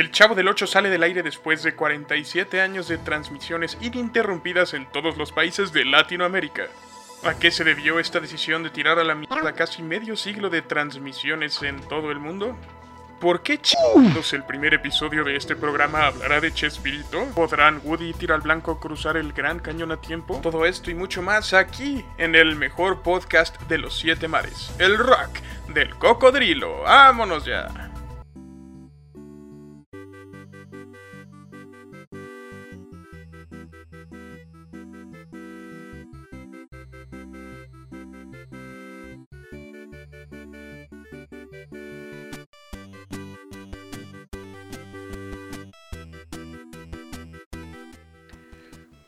El Chavo del 8 sale del aire después de 47 años de transmisiones ininterrumpidas en todos los países de Latinoamérica. ¿A qué se debió esta decisión de tirar a la mierda casi medio siglo de transmisiones en todo el mundo? ¿Por qué chingados el primer episodio de este programa hablará de Chespirito? ¿Podrán Woody y Tira Blanco cruzar el Gran Cañón a tiempo? Todo esto y mucho más aquí, en el mejor podcast de los siete mares, el rock del cocodrilo. ¡Vámonos ya!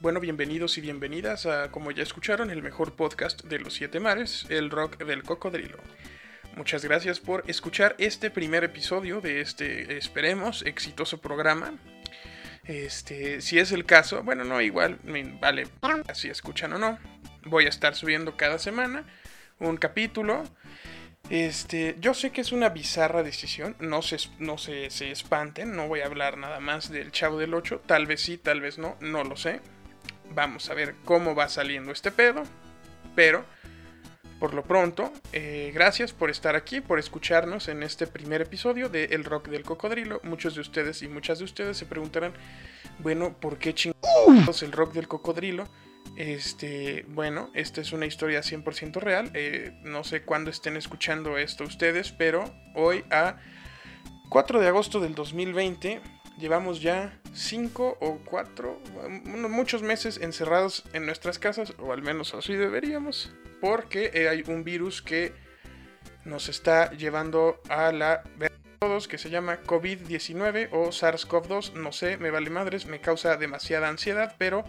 Bueno, bienvenidos y bienvenidas a, como ya escucharon, el mejor podcast de los siete mares, el rock del cocodrilo. Muchas gracias por escuchar este primer episodio de este, esperemos, exitoso programa. Este, si es el caso, bueno, no, igual, vale, si escuchan o no. Voy a estar subiendo cada semana un capítulo. Este, yo sé que es una bizarra decisión, no se, no se, se espanten, no voy a hablar nada más del Chavo del 8, tal vez sí, tal vez no, no lo sé. Vamos a ver cómo va saliendo este pedo. Pero, por lo pronto, eh, gracias por estar aquí, por escucharnos en este primer episodio de El Rock del Cocodrilo. Muchos de ustedes y muchas de ustedes se preguntarán, bueno, ¿por qué chingados el Rock del Cocodrilo? Este, bueno, esta es una historia 100% real. Eh, no sé cuándo estén escuchando esto ustedes, pero hoy a 4 de agosto del 2020 llevamos ya cinco o cuatro, muchos meses encerrados en nuestras casas, o al menos así deberíamos, porque eh, hay un virus que nos está llevando a la todos que se llama COVID-19 o SARS-CoV-2, no sé, me vale madres, me causa demasiada ansiedad, pero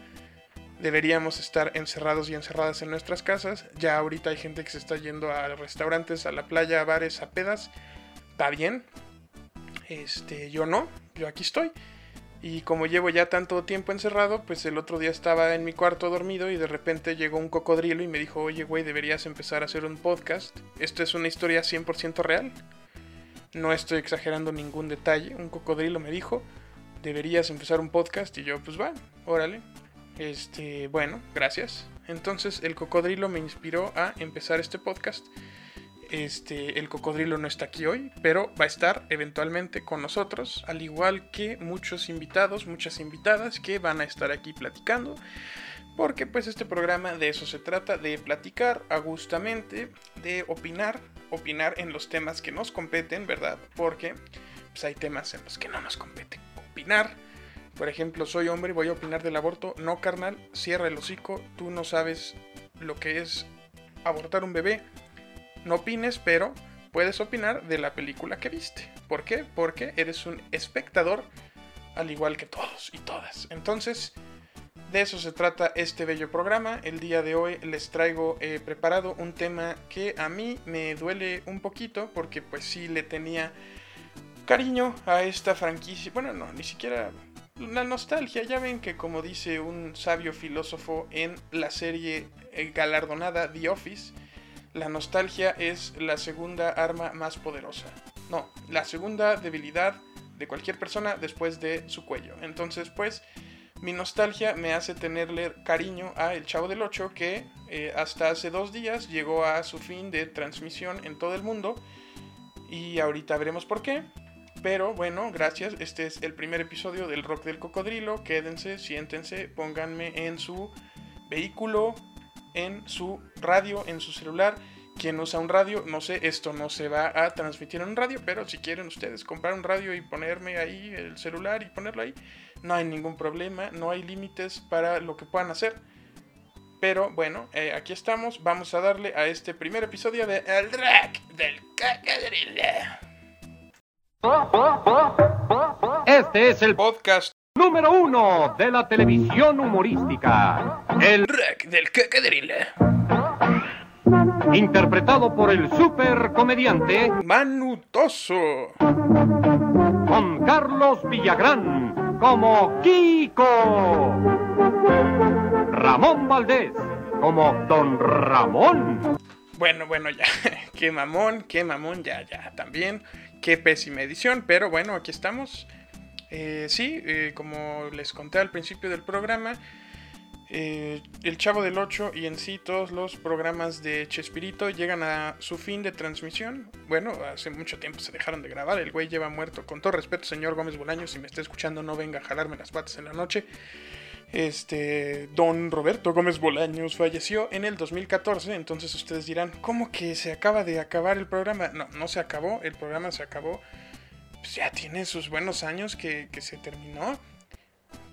deberíamos estar encerrados y encerradas en nuestras casas. Ya ahorita hay gente que se está yendo a restaurantes, a la playa, a bares, a pedas. Está bien. Este, yo no, yo aquí estoy. Y como llevo ya tanto tiempo encerrado, pues el otro día estaba en mi cuarto dormido y de repente llegó un cocodrilo y me dijo, oye güey, deberías empezar a hacer un podcast. Esto es una historia 100% real. No estoy exagerando ningún detalle. Un cocodrilo me dijo, deberías empezar un podcast y yo, pues va, órale. Este, bueno, gracias. Entonces el cocodrilo me inspiró a empezar este podcast. Este, el cocodrilo no está aquí hoy, pero va a estar eventualmente con nosotros, al igual que muchos invitados, muchas invitadas que van a estar aquí platicando. Porque pues este programa de eso se trata, de platicar agustamente, de opinar, opinar en los temas que nos competen, ¿verdad? Porque pues, hay temas en los que no nos compete opinar. Por ejemplo, soy hombre y voy a opinar del aborto. No, carnal, cierra el hocico, tú no sabes lo que es abortar un bebé no opines, pero puedes opinar de la película que viste. ¿Por qué? Porque eres un espectador al igual que todos y todas. Entonces, de eso se trata este bello programa. El día de hoy les traigo eh, preparado un tema que a mí me duele un poquito porque pues sí le tenía cariño a esta franquicia. Bueno, no, ni siquiera la nostalgia. Ya ven que como dice un sabio filósofo en la serie eh, galardonada The Office, la nostalgia es la segunda arma más poderosa. No, la segunda debilidad de cualquier persona después de su cuello. Entonces, pues, mi nostalgia me hace tenerle cariño a El Chavo del 8 que eh, hasta hace dos días llegó a su fin de transmisión en todo el mundo. Y ahorita veremos por qué. Pero bueno, gracias. Este es el primer episodio del Rock del Cocodrilo. Quédense, siéntense, pónganme en su vehículo, en su radio, en su celular. Quien usa un radio, no sé, esto no se va a transmitir en un radio, pero si quieren ustedes comprar un radio y ponerme ahí el celular y ponerlo ahí, no hay ningún problema, no hay límites para lo que puedan hacer. Pero bueno, eh, aquí estamos, vamos a darle a este primer episodio de El Rack del Cacadrille. Este es el podcast número uno de la televisión humorística. El Rack del Cacadrille. Interpretado por el super comediante Manutoso. Con Carlos Villagrán como Kiko. Ramón Valdés como Don Ramón. Bueno, bueno, ya. qué mamón, qué mamón, ya, ya. También, qué pésima edición. Pero bueno, aquí estamos Eh, sí, eh, como les conté al principio del programa, eh, El Chavo del 8 y en sí todos los programas de Chespirito llegan a su fin de transmisión. Bueno, hace mucho tiempo se dejaron de grabar, el güey lleva muerto. Con todo respeto, señor Gómez Bolaños, si me está escuchando, no venga a jalarme las patas en la noche. Este, don Roberto Gómez Bolaños falleció en el 2014, entonces ustedes dirán, ¿cómo que se acaba de acabar el programa? No, no se acabó, el programa se acabó, pues ya tiene sus buenos años que, que se terminó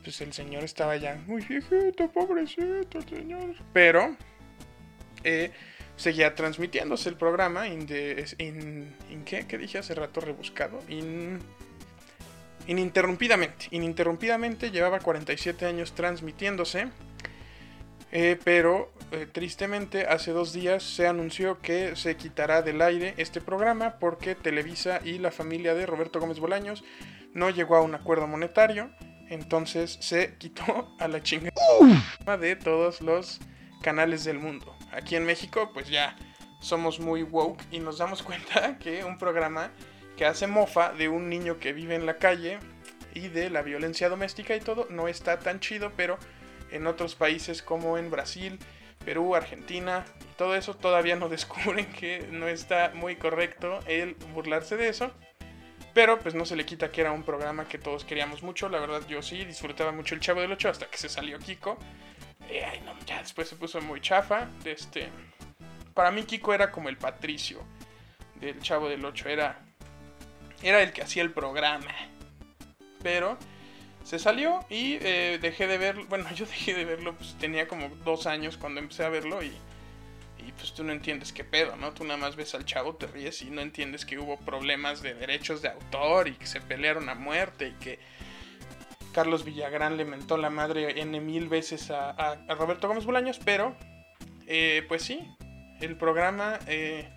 pues el señor estaba ya muy viejito, pobrecito señor. Pero eh, seguía transmitiéndose el programa in, qué? ¿Qué dije hace rato rebuscado? ininterrumpidamente. Ininterrumpidamente llevaba 47 años transmitiéndose. Eh, pero eh, tristemente hace dos días se anunció que se quitará del aire este programa porque Televisa y la familia de Roberto Gómez Bolaños no llegó a un acuerdo monetario entonces se quitó a la chingada de todos los canales del mundo. Aquí en México, pues ya somos muy woke y nos damos cuenta que un programa que hace mofa de un niño que vive en la calle y de la violencia doméstica y todo no está tan chido, pero en otros países como en Brasil, Perú, Argentina y todo eso todavía no descubren que no está muy correcto el burlarse de eso. Pero pues no se le quita que era un programa que todos queríamos mucho. La verdad yo sí disfrutaba mucho el Chavo del 8 hasta que se salió Kiko. Eh, ay, no, ya después se puso muy chafa. Este, para mí Kiko era como el Patricio del Chavo del 8. Era, era el que hacía el programa. Pero se salió y eh, dejé de verlo. Bueno, yo dejé de verlo, pues tenía como dos años cuando empecé a verlo y y pues tú no entiendes qué pedo, ¿no? Tú nada más ves al chavo, te ríes y no entiendes que hubo problemas de derechos de autor y que se pelearon a muerte y que Carlos Villagrán le mentó la madre N mil veces a, Roberto Gómez Bolaños, pero eh, pues sí, el programa eh,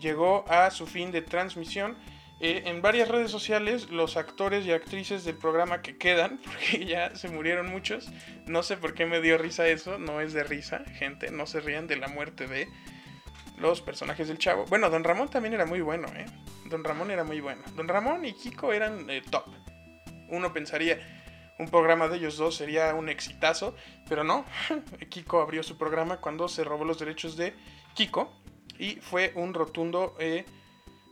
llegó a su fin de transmisión eh, en varias redes sociales los actores y actrices del programa que quedan, porque ya se murieron muchos, no sé por qué me dio risa eso, no es de risa, gente, no se rían de la muerte de los personajes del chavo. Bueno, Don Ramón también era muy bueno, ¿eh? Don Ramón era muy bueno. Don Ramón y Kiko eran eh, top. Uno pensaría, un programa de ellos dos sería un exitazo, pero no. Kiko abrió su programa cuando se robó los derechos de Kiko y fue un rotundo... Eh,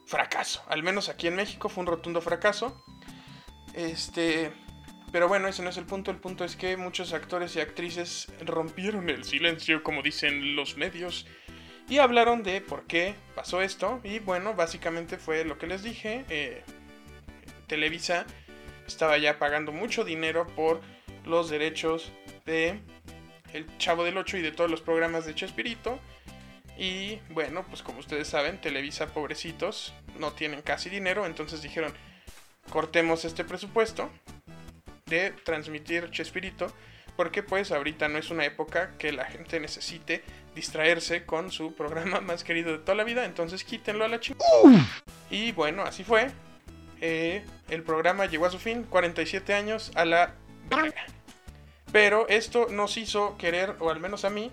fracaso. Al menos aquí en México fue un rotundo fracaso. Este, pero bueno, ese no es el punto. El punto es que muchos actores y actrices rompieron el silencio, como dicen los medios, y hablaron de por qué pasó esto. Y bueno, básicamente fue lo que les dije. Eh, Televisa estaba ya pagando mucho dinero por los derechos de El Chavo del 8 y de todos los programas de Chespirito. Y bueno, pues como ustedes saben, Televisa, pobrecitos, no tienen casi dinero, entonces dijeron, cortemos este presupuesto de transmitir Chespirito, porque pues ahorita no es una época que la gente necesite distraerse con su programa más querido de toda la vida, entonces quítenlo a la chingada. Y bueno, así fue. Eh, el programa llegó a su fin, 47 años a la Pero esto nos hizo querer, o al menos a mí,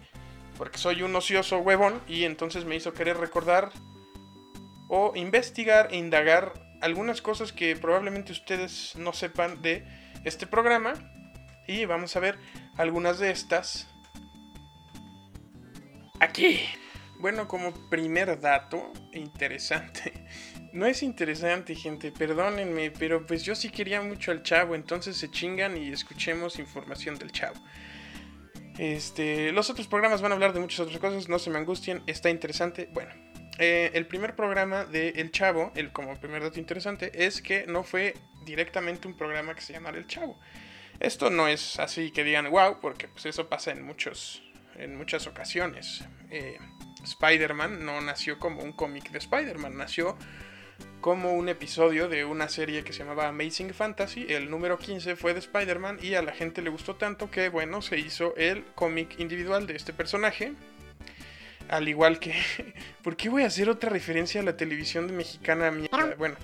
porque soy un ocioso huevón y entonces me hizo querer recordar o investigar e indagar algunas cosas que probablemente ustedes no sepan de este programa y vamos a ver algunas de estas aquí. Bueno, como primer dato interesante, no es interesante gente, perdónenme, pero pues yo sí quería mucho al chavo, entonces se chingan y escuchemos información del chavo. Este, los otros programas van a hablar de muchas otras cosas, no se me angustien, está interesante. Bueno, eh, el primer programa de El Chavo, el, como primer dato interesante, es que no fue directamente un programa que se llamara El Chavo. Esto no es así que digan wow, porque pues eso pasa en, muchos, en muchas ocasiones. Eh, Spider-Man no nació como un cómic de Spider-Man, nació como un episodio de una serie que se llamaba Amazing Fantasy. El número 15 fue de Spider-Man y a la gente le gustó tanto que, bueno, se hizo el cómic individual de este personaje. Al igual que... ¿Por qué voy a hacer otra referencia a la televisión de mexicana? Bueno,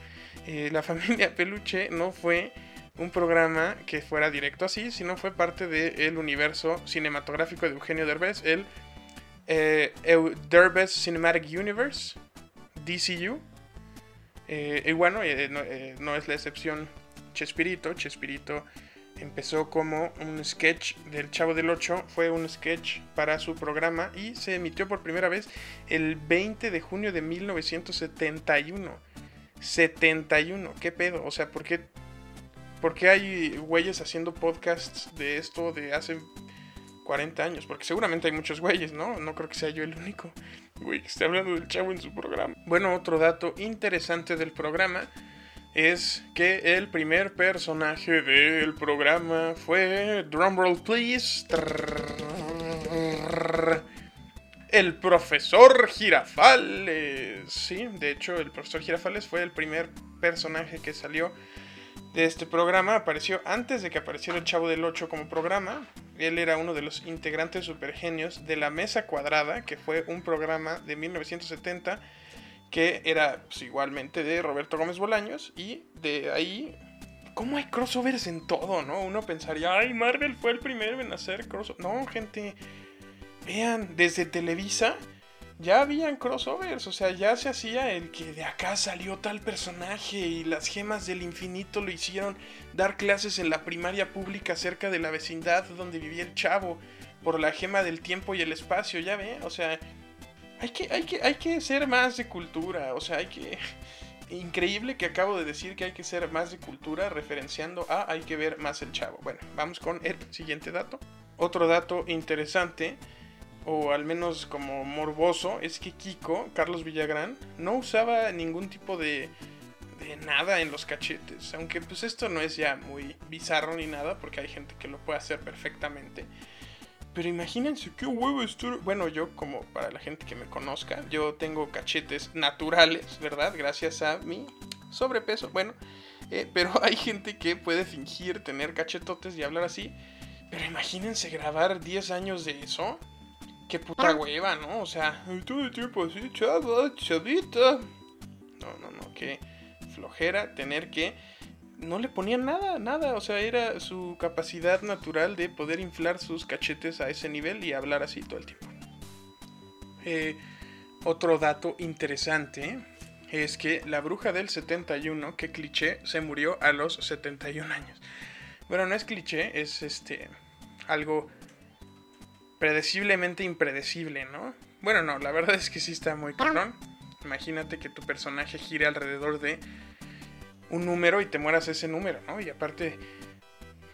eh, La familia Peluche no fue un programa que fuera directo así, sino fue parte del universo cinematográfico de Eugenio Derbez, el eh, Derbez Cinematic Universe, DCU, eh, y bueno, eh, eh, no, es la excepción Chespirito. Chespirito empezó como un sketch del Chavo del 8, fue un sketch para su programa y se emitió por primera vez el 20 de junio de 1971. 71, ¿qué pedo? O sea, ¿por qué, ¿por qué hay güeyes haciendo podcasts de esto de hace 40 años? Porque seguramente hay muchos güeyes, ¿no? No creo que sea yo el único güey que esté hablando del chavo en su programa. Bueno, otro dato interesante del programa es que el primer personaje del programa fue, drumroll please, el profesor Girafales. Sí, de hecho el profesor Girafales fue el primer personaje que salió de este programa. Apareció antes de que apareciera el Chavo del 8 como programa. Él era uno de los integrantes supergenios de La Mesa Cuadrada, que fue un programa de 1970 que era pues, igualmente de Roberto Gómez Bolaños, y de ahí, ¿cómo hay crossovers en todo, no? Uno pensaría, ay, Marvel fue el primero en hacer crossovers. No, gente, vean, desde Televisa ya habían crossovers, o sea, ya se hacía el que de acá salió tal personaje y las gemas del infinito lo hicieron dar clases en la primaria pública cerca de la vecindad donde vivía el chavo por la gema del tiempo y el espacio, ya ven, o sea, hay que, hay que, hay que ser más de cultura, o sea, hay que... Increíble que acabo de decir que hay que ser más de cultura referenciando a hay que ver más el chavo. Bueno, vamos con el siguiente dato. Otro dato interesante, o al menos como morboso, es que Kiko, Carlos Villagrán, no usaba ningún tipo de, de nada en los cachetes. Aunque pues esto no es ya muy bizarro ni nada, porque hay gente que lo puede hacer perfectamente. Pero imagínense qué huevo esto. Bueno, yo, como para la gente que me conozca, yo tengo cachetes naturales, ¿verdad? Gracias a mi sobrepeso. Bueno, eh, pero hay gente que puede fingir tener cachetotes y hablar así. Pero imagínense grabar 10 años de eso. Qué puta hueva, ¿no? O sea, todo el tiempo así, chava, chavita. No, no, no, qué flojera tener que no le ponían nada, nada. O sea, era su capacidad natural de poder inflar sus cachetes a ese nivel y hablar así todo el tiempo. Eh, otro dato interesante es que la bruja del 71, que cliché, se murió a los 71 años. Bueno, no es cliché, es este algo predeciblemente impredecible, ¿no? Bueno, no, la verdad es que sí está muy cabrón. Imagínate que tu personaje gire alrededor de un número y te mueras ese número, ¿no? Y aparte,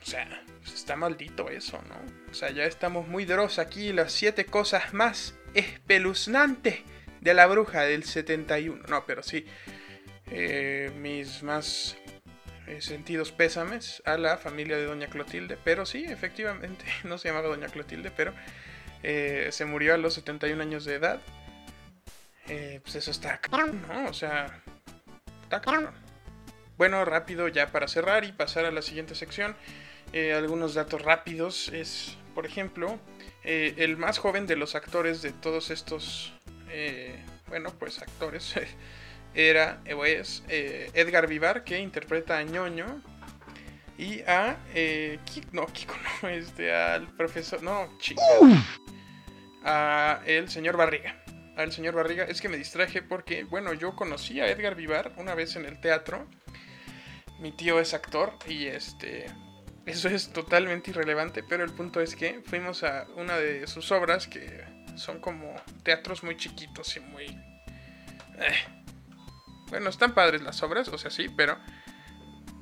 o sea, pues está maldito eso, ¿no? O sea, ya estamos muy dros aquí, las siete cosas más espeluznantes de la bruja del 71. No, pero sí, eh, mis más eh, sentidos pésames a la familia de Doña Clotilde. Pero sí, efectivamente, no se llamaba Doña Clotilde, pero eh, se murió a los 71 años de edad. pues eso está ¿no? O sea, está. Bueno, rápido ya para cerrar y pasar a la siguiente sección. Eh, algunos datos rápidos es, por ejemplo, eh, el más joven de los actores de todos estos, eh, bueno, pues actores, era, es Edgar Vivar, que interpreta a ñoño. Y a, Kiko, no, Kiko no, este, al profesor, no, chico, a el señor Barriga. Al señor Barriga, es que me distraje porque, bueno, yo conocí a Edgar Vivar una vez en el teatro mi tío es actor y este eso es totalmente irrelevante, pero el punto es que fuimos a una de sus obras que son como teatros muy chiquitos y muy eh, bueno, están padres las obras, o sea, sí, pero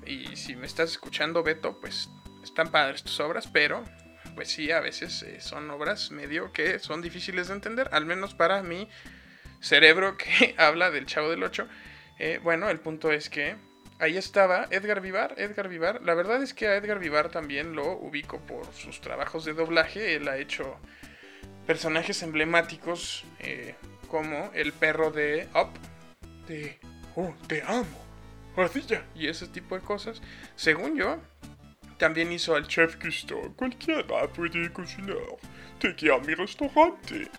y si me estás escuchando Beto, pues están padres tus obras, pero pues sí, a veces eh, son obras medio que son difíciles de entender, al menos para mi cerebro que habla del Chavo del 8. Eh, bueno, el punto es que ahí estaba Edgar Vivar. Edgar Vivar, la verdad es que a Edgar Vivar también lo ubico por sus trabajos de doblaje. Él ha hecho personajes emblemáticos eh, como el perro de Up, de Oh, te amo, ardilla, y ese tipo de cosas. Según yo, también hizo al chef Gusto. Cualquiera puede cocinar. Te a mi restaurante.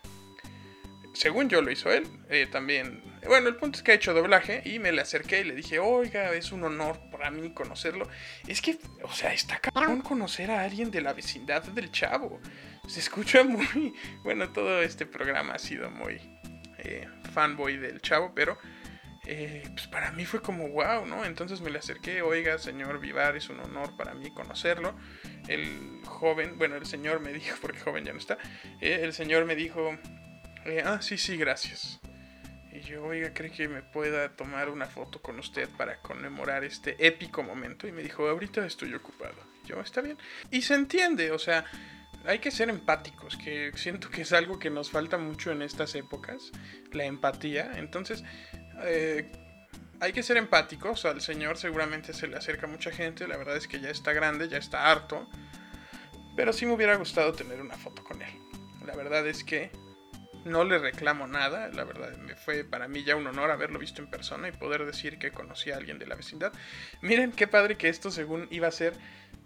Según yo lo hizo él, eh, también bueno, el punto es que ha hecho doblaje y me le acerqué y le dije, oiga, es un honor para mí conocerlo. Es que, o sea, está cabrón conocer a alguien de la vecindad del chavo. Se escucha muy... Bueno, todo este programa ha sido muy eh, fanboy del chavo, pero eh, pues para mí fue como wow, ¿no? Entonces me le acerqué, oiga, señor Vivar, es un honor para mí conocerlo. El joven, bueno, el señor me dijo, porque joven ya no está, eh, el señor me dijo, eh, ah, sí, sí, gracias. Y yo, oiga, ¿cree que me pueda tomar una foto con usted para conmemorar este épico momento? Y me dijo, ahorita estoy ocupado. Yo, está bien. Y se entiende, o sea, hay que ser empáticos, que siento que es algo que nos falta mucho en estas épocas, la empatía. Entonces, eh, hay que ser empáticos. Al Señor seguramente se le acerca mucha gente. La verdad es que ya está grande, ya está harto. Pero sí me hubiera gustado tener una foto con él. La verdad es que no le reclamo nada. La verdad me fue para mí ya un honor haberlo visto en persona y poder decir que conocí a alguien de la vecindad. Miren qué padre que esto según iba a ser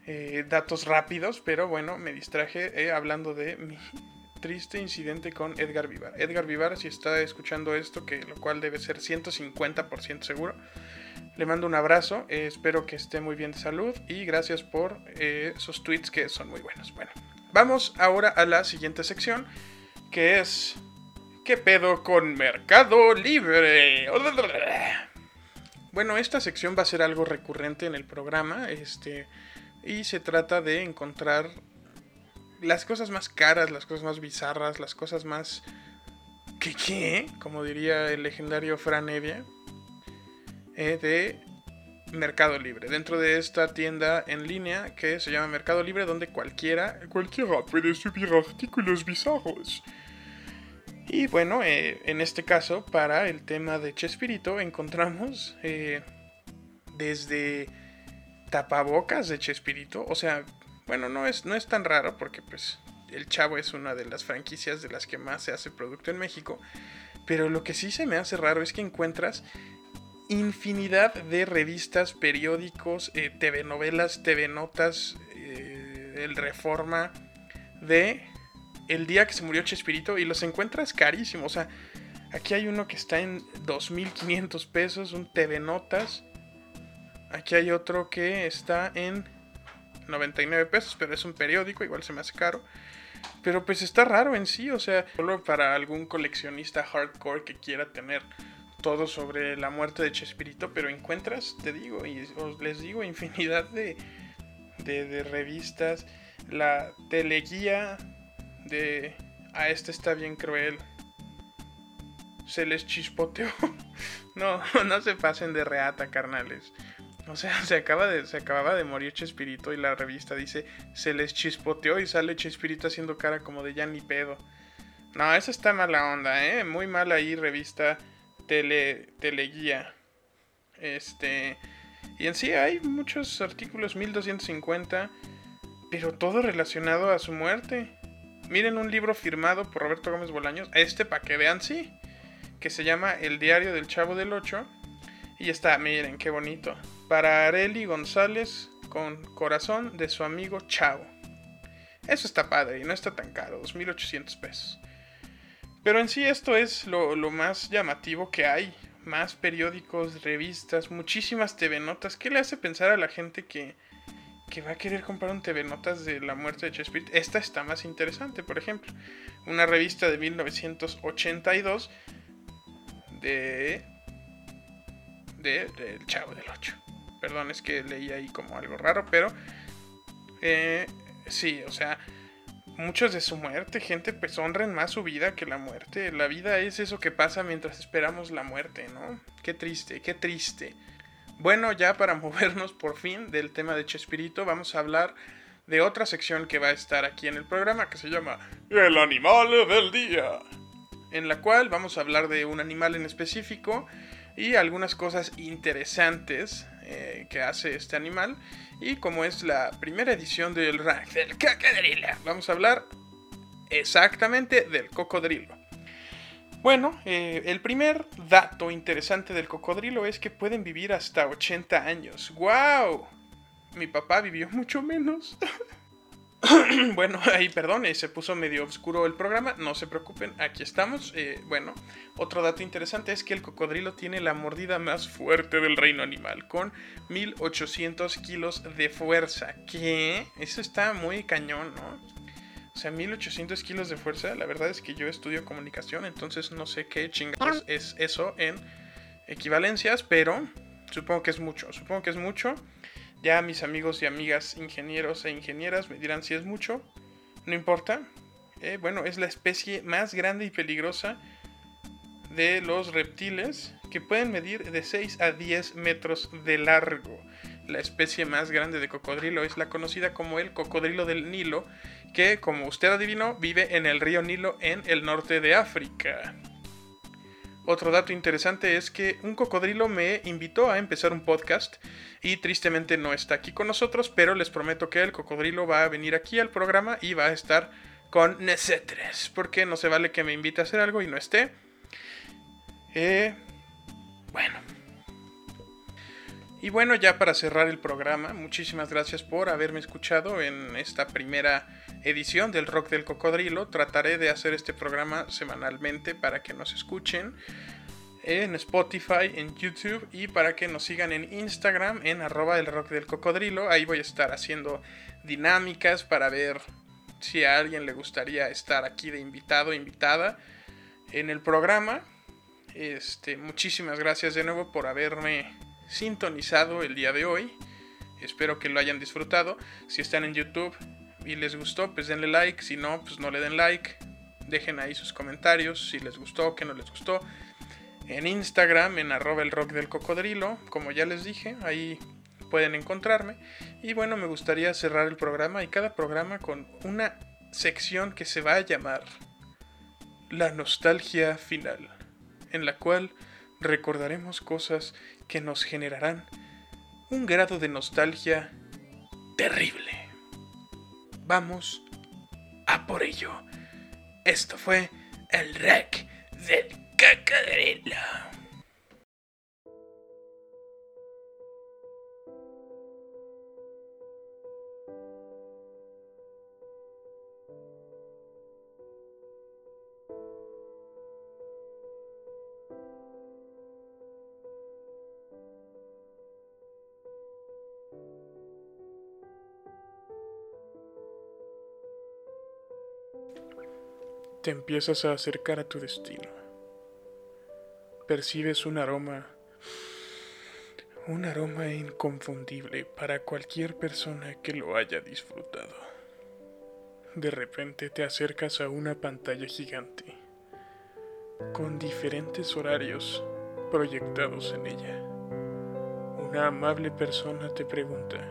eh, datos rápidos. Pero bueno, me distraje eh, hablando de mi triste incidente con Edgar Vivar. Edgar Vivar, si está escuchando esto, que lo cual debe ser 150% seguro, le mando un abrazo, eh, espero que esté muy bien de salud y gracias por eh, esos tweets que son muy buenos. Bueno, vamos ahora a la siguiente sección, que es... ¿Qué pedo con Mercado Libre? Bueno, esta sección va a ser algo recurrente en el programa, este, y se trata de encontrar las cosas más caras, las cosas más bizarras, las cosas más... ¿Qué qué? Como diría el legendario Fran Evia. Eh, de Mercado Libre. Dentro de esta tienda en línea que se llama Mercado Libre, donde cualquiera, cualquiera puede subir artículos bizarros. Y bueno, eh, en este caso, para el tema de Chespirito, encontramos eh, desde tapabocas de Chespirito, o sea, bueno, no es, no es tan raro porque pues el Chavo es una de las franquicias de las que más se hace producto en México. Pero lo que sí se me hace raro es que encuentras infinidad de revistas, periódicos, eh, TV novelas, TV notas, eh, el Reforma de el día que se murió Chespirito y los encuentras carísimos. O sea, aquí hay uno que está en 2.500 pesos, un TV notas. Aquí hay otro que está en 99 pesos, pero es un periódico, igual se me hace caro. Pero pues está raro en sí, o sea, solo para algún coleccionista hardcore que quiera tener todo sobre la muerte de Chespirito, pero encuentras, te digo, y os les digo, infinidad de, de, revistas, la teleguía de... A este está bien cruel. Se les chispoteó. no, no se pasen de reata, carnales. O sea, se, acaba de, se acababa de morir Chespirito y la revista dice, se les chispoteó y sale Chespirito haciendo cara como de ya ni pedo. No, eso está mala onda, ¿eh? Muy mala ahí revista tele, teleguía. Este... Y en sí hay muchos artículos, 1250, pero todo relacionado a su muerte. Miren un libro firmado por Roberto Gómez Bolaños, este para que vean, sí, que se llama El Diario del Chavo del Ocho. Y está, miren, qué bonito para Areli González con corazón de su amigo Chavo. Eso está padre y no está tan caro, 2.800 pesos. Pero en sí esto es lo, más llamativo que hay. Más periódicos, revistas, muchísimas TV Notas. ¿Qué le hace pensar a la gente que, va a querer comprar un TV Notas de la muerte de Chespirito? Esta está más interesante, por ejemplo. Una revista de 1982 de... de del Chavo del 8. Perdón, es que leí ahí como algo raro, pero eh, sí, o sea, muchos de su muerte, gente, pues honren más su vida que la muerte. La vida es eso que pasa mientras esperamos la muerte, ¿no? Qué triste, qué triste. Bueno, ya para movernos por fin del tema de Chespirito, vamos a hablar de otra sección que va a estar aquí en el programa que se llama El animal del día, en la cual vamos a hablar de un animal en específico y algunas cosas interesantes eh, que hace este animal. Y como es la primera edición del rank del cocodrilo, vamos a hablar exactamente del cocodrilo. Bueno, eh, el primer dato interesante del cocodrilo es que pueden vivir hasta 80 años. ¡Wow! Mi papá vivió mucho menos. bueno, ahí perdón, se puso medio oscuro el programa, no se preocupen, aquí estamos. Eh, bueno, otro dato interesante es que el cocodrilo tiene la mordida más fuerte del reino animal, con 1800 kilos de fuerza. ¿Qué? Eso está muy cañón, ¿no? O sea, 1800 kilos de fuerza, la verdad es que yo estudio comunicación, entonces no sé qué chingados es eso en equivalencias, pero supongo que es mucho, supongo que es mucho. Ya mis amigos y amigas ingenieros e ingenieras me dirán si es mucho, no importa. Eh, bueno, es la especie más grande y peligrosa de los reptiles que pueden medir de 6 a 10 metros de largo. La especie más grande de cocodrilo es la conocida como el cocodrilo del Nilo, que como usted adivinó vive en el río Nilo en el norte de África. Otro dato interesante es que un cocodrilo me invitó a empezar un podcast y tristemente no está aquí con nosotros, pero les prometo que el cocodrilo va a venir aquí al programa y va a estar con nosotros, porque no se vale que me invite a hacer algo y no esté. Eh, Y bueno, ya para cerrar el programa, muchísimas gracias por haberme escuchado en esta primera edición del Rock del Cocodrilo. Trataré de hacer este programa semanalmente para que nos escuchen en Spotify, en YouTube y para que nos sigan en Instagram en arroba el rock del cocodrilo. Ahí voy a estar haciendo dinámicas para ver si a alguien le gustaría estar aquí de invitado o invitada en el programa. Este, muchísimas gracias de nuevo por haberme sintonizado el día de hoy. Espero que lo hayan disfrutado. Si están en YouTube y les gustó, pues denle like. Si no, pues no le den like. Dejen ahí sus comentarios si les gustó que no les gustó. En Instagram, en arroba el rock del cocodrilo, como ya les dije, ahí pueden encontrarme. Y bueno, me gustaría cerrar el programa y cada programa con una sección que se va a llamar La nostalgia final, en la cual recordaremos cosas que nos generarán un grado de nostalgia terrible. Vamos a por ello. Esto fue el rec del cocodrilo. Te empiezas a acercar a tu destino. Percibes un aroma, un aroma inconfundible para cualquier persona que lo haya disfrutado. De repente te acercas a una pantalla gigante, con diferentes horarios proyectados en ella. Una amable persona te pregunta,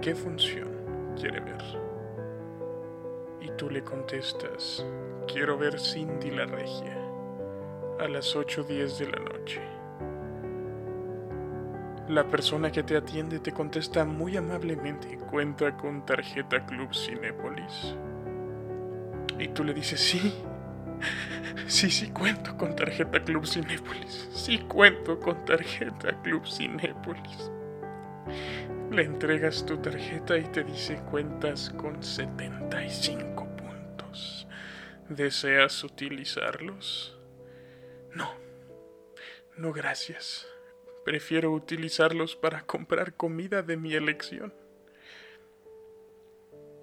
¿qué función quiere ver? Tú le contestas, quiero ver Cindy la Regia a las 8.10 de la noche. La persona que te atiende te contesta muy amablemente, cuenta con tarjeta Club Cinépolis. Y tú le dices, sí, sí, sí cuento con tarjeta Club Cinépolis, sí cuento con tarjeta Club Cinépolis. Le entregas tu tarjeta y te dice cuentas con 75 puntos. ¿Deseas utilizarlos? No. No, gracias. Prefiero utilizarlos para comprar comida de mi elección.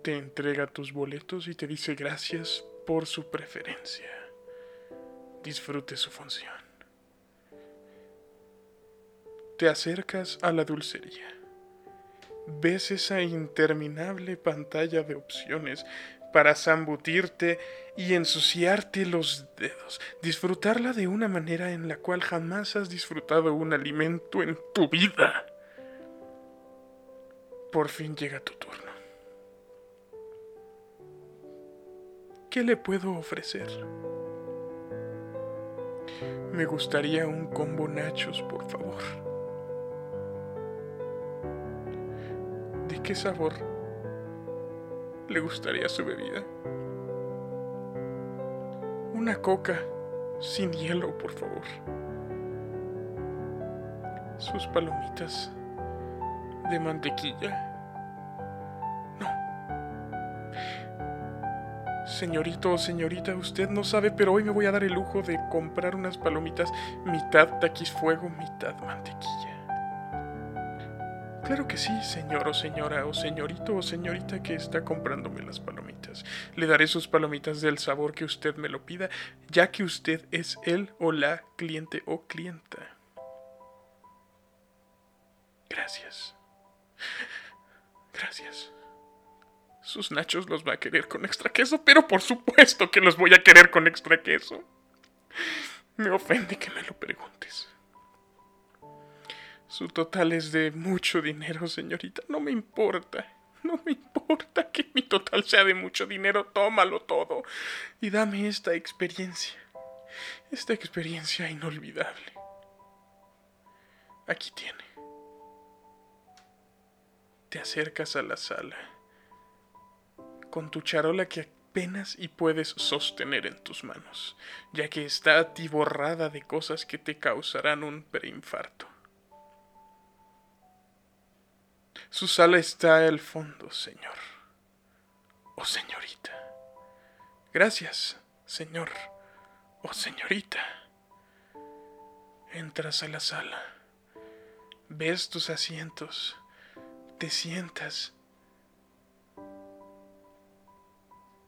Te entrega tus boletos y te dice gracias por su preferencia. Disfrute su función. Te acercas a la dulcería ves esa interminable pantalla de opciones para zambutirte y ensuciarte los dedos, disfrutarla de una manera en la cual jamás has disfrutado un alimento en tu vida. Por fin llega tu turno. ¿Qué le puedo ofrecer? Me gustaría un combo nachos, por favor. qué sabor le gustaría su bebida. Una coca sin hielo, por favor. Sus palomitas de mantequilla. No. Señorito o señorita, usted no sabe, pero hoy me voy a dar el lujo de comprar unas palomitas mitad taquis fuego, mitad mantequilla. Claro que sí, señor o señora o señorito o señorita que está comprándome las palomitas. Le daré sus palomitas del sabor que usted me lo pida, ya que usted es el o la cliente o clienta. Gracias. Gracias. Sus nachos los va a querer con extra queso, pero por supuesto que los voy a querer con extra queso. Me ofende que me lo preguntes. Su total es de mucho dinero, señorita. No me importa. No me importa que mi total sea de mucho dinero. Tómalo todo. Y dame esta experiencia. Esta experiencia inolvidable. Aquí tiene. Te acercas a la sala. Con tu charola que apenas y puedes sostener en tus manos, ya que está atiborrada de cosas que te causarán un preinfarto. Su sala está al fondo, señor. Oh, señorita. Gracias, señor. Oh, señorita. Entras a la sala. Ves tus asientos. Te sientas.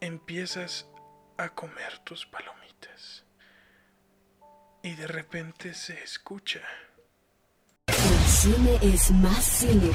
Empiezas a comer tus palomitas. Y de repente se escucha cine es más cine